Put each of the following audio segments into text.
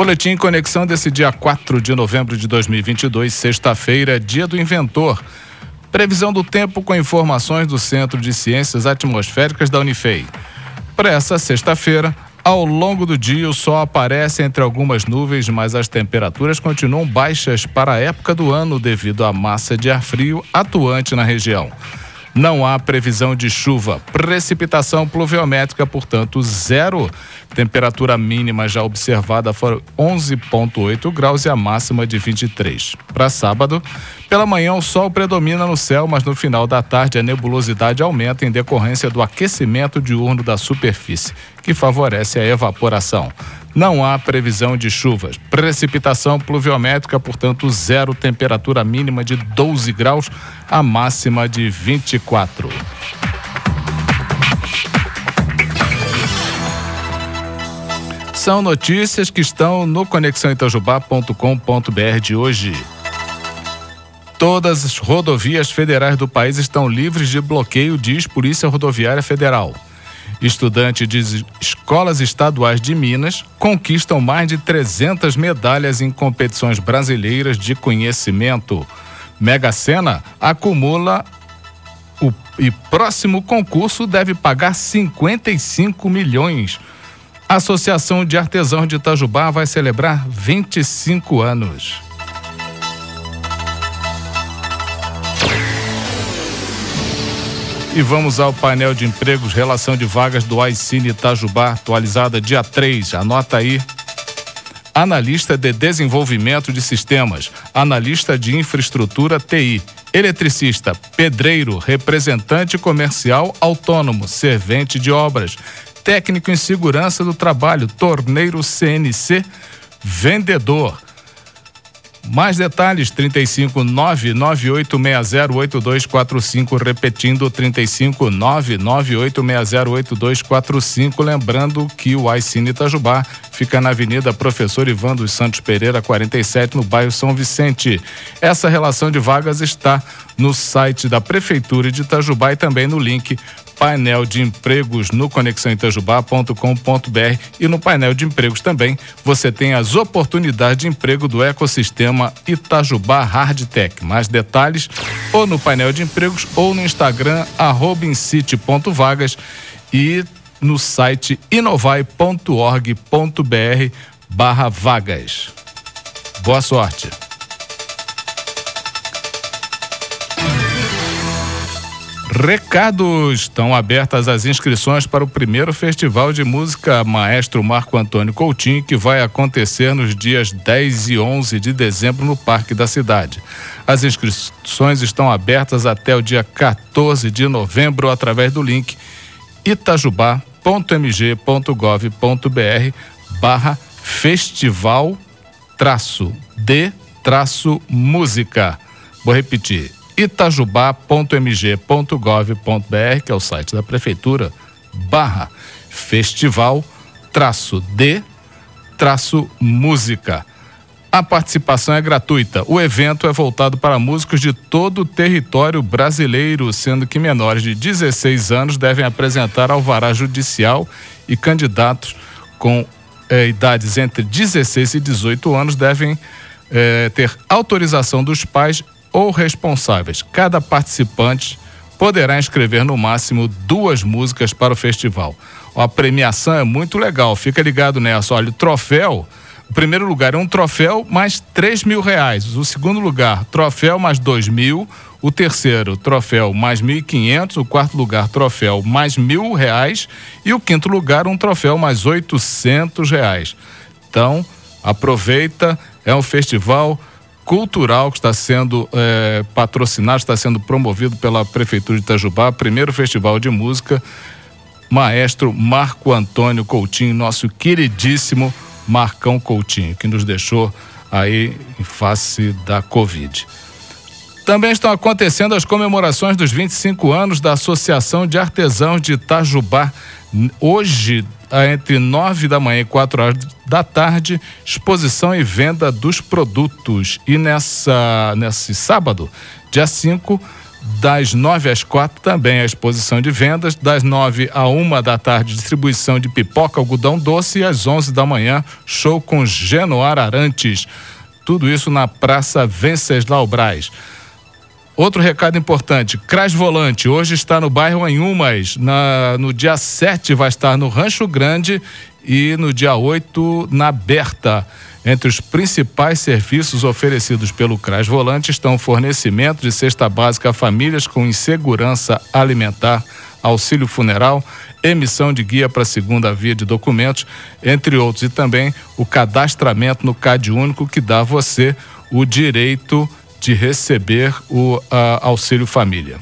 Boletim Conexão desse dia 4 de novembro de 2022, sexta-feira, dia do inventor. Previsão do tempo com informações do Centro de Ciências Atmosféricas da Unifei. Para essa sexta-feira, ao longo do dia, o sol aparece entre algumas nuvens, mas as temperaturas continuam baixas para a época do ano devido à massa de ar frio atuante na região. Não há previsão de chuva. Precipitação pluviométrica, portanto, zero. Temperatura mínima já observada foi 11,8 graus e a máxima de 23. Para sábado, pela manhã o sol predomina no céu, mas no final da tarde a nebulosidade aumenta em decorrência do aquecimento diurno da superfície, que favorece a evaporação. Não há previsão de chuvas. Precipitação pluviométrica, portanto, zero. Temperatura mínima de 12 graus, a máxima de 24. São notícias que estão no conexãoitajubá.com.br de hoje. Todas as rodovias federais do país estão livres de bloqueio, diz Polícia Rodoviária Federal. Estudantes de escolas estaduais de Minas conquistam mais de 300 medalhas em competições brasileiras de conhecimento. Mega Sena acumula o e próximo concurso deve pagar 55 milhões. A Associação de Artesãos de Itajubá vai celebrar 25 anos. E vamos ao painel de empregos, relação de vagas do Aicine Itajubá, atualizada dia 3. Anota aí. Analista de desenvolvimento de sistemas, analista de infraestrutura TI, eletricista, pedreiro, representante comercial autônomo, servente de obras, técnico em segurança do trabalho, torneiro CNC, vendedor mais detalhes, 35 998608245, repetindo 35 998608245, lembrando que o iCine Itajubá fica na Avenida Professor Ivan dos Santos Pereira, 47, no bairro São Vicente. Essa relação de vagas está no site da Prefeitura de Itajubá e também no link painel de empregos no conexãoitajubá.com.br e no painel de empregos também você tem as oportunidades de emprego do ecossistema Itajubá Hardtech. Mais detalhes ou no painel de empregos ou no Instagram arrobincity.vagas e no site inovai.org.br barra vagas. Boa sorte! Recados: estão abertas as inscrições para o primeiro Festival de Música Maestro Marco Antônio Coutinho, que vai acontecer nos dias 10 e 11 de dezembro no Parque da Cidade. As inscrições estão abertas até o dia 14 de novembro através do link itajubá.mg.gov.br barra festival traço de traço música. Vou repetir itajubá.mg.gov.br, que é o site da prefeitura, barra festival traço de traço música. A participação é gratuita. O evento é voltado para músicos de todo o território brasileiro, sendo que menores de 16 anos devem apresentar alvará judicial e candidatos com eh, idades entre 16 e 18 anos devem eh, ter autorização dos pais ou responsáveis. Cada participante poderá inscrever no máximo duas músicas para o festival. A premiação é muito legal, fica ligado nessa. Olha, o troféu, o primeiro lugar é um troféu mais três mil reais. O segundo lugar, troféu mais dois mil. O terceiro, troféu mais mil e quinhentos. O quarto lugar, troféu mais mil reais. E o quinto lugar, um troféu mais oitocentos reais. Então, aproveita, é um festival cultural que está sendo é, patrocinado, está sendo promovido pela Prefeitura de Itajubá, primeiro festival de música, maestro Marco Antônio Coutinho, nosso queridíssimo Marcão Coutinho, que nos deixou aí em face da Covid. Também estão acontecendo as comemorações dos 25 anos da Associação de Artesãos de Itajubá. Hoje, entre nove da manhã e quatro horas da tarde, exposição e venda dos produtos. E nessa, nesse sábado, dia 5, Das 9 às 4 também a exposição de vendas. Das 9 a 1 da tarde, distribuição de pipoca, algodão doce. E às 11 da manhã, show com Genoar Arantes. Tudo isso na Praça Venceslau Braz. Outro recado importante: Cras Volante hoje está no bairro Anhumas. Na, no dia 7 vai estar no Rancho Grande e no dia 8 na Berta. Entre os principais serviços oferecidos pelo CRAS Volante estão fornecimento de cesta básica a famílias com insegurança alimentar, auxílio funeral, emissão de guia para segunda via de documentos, entre outros, e também o cadastramento no CAD único que dá a você o direito de receber o uh, auxílio família.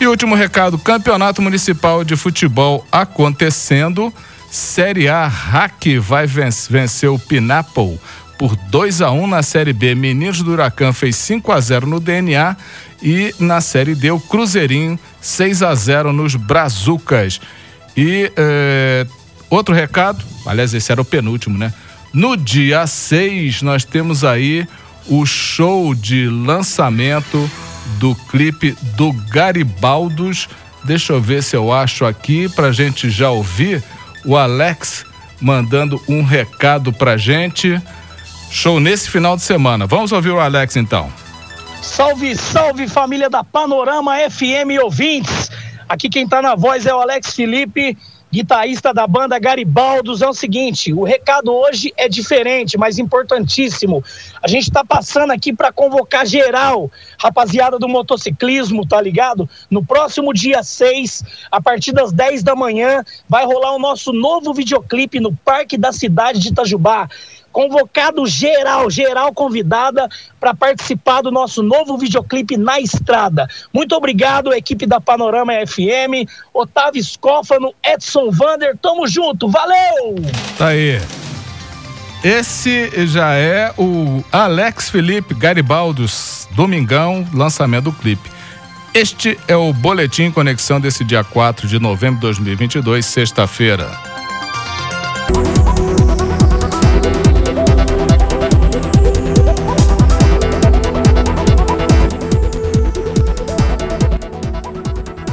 E último recado: Campeonato Municipal de Futebol acontecendo. Série A, Hack vai vencer o Pinapple por 2 a 1 na Série B. Meninos do Huracan fez 5 a 0 no DNA e na Série D o Cruzeirinho 6 a 0 nos Brazucas. E eh, outro recado, aliás, esse era o penúltimo, né? No dia 6 nós temos aí o show de lançamento do clipe do Garibaldos. Deixa eu ver se eu acho aqui pra gente já ouvir o Alex mandando um recado pra gente. Show nesse final de semana. Vamos ouvir o Alex então. Salve, salve família da Panorama FM ouvintes. Aqui quem tá na voz é o Alex Felipe guitarrista da banda Garibaldos, é o seguinte: o recado hoje é diferente, mas importantíssimo. A gente está passando aqui para convocar geral, rapaziada do motociclismo, tá ligado? No próximo dia 6, a partir das 10 da manhã, vai rolar o nosso novo videoclipe no Parque da Cidade de Itajubá convocado geral, geral convidada para participar do nosso novo videoclipe na estrada. Muito obrigado, equipe da Panorama FM, Otávio Scófano, Edson Vander, tamo junto, valeu! Tá aí. Esse já é o Alex Felipe Garibaldos, domingão, lançamento do clipe. Este é o Boletim Conexão desse dia 4 de novembro de 2022, sexta-feira.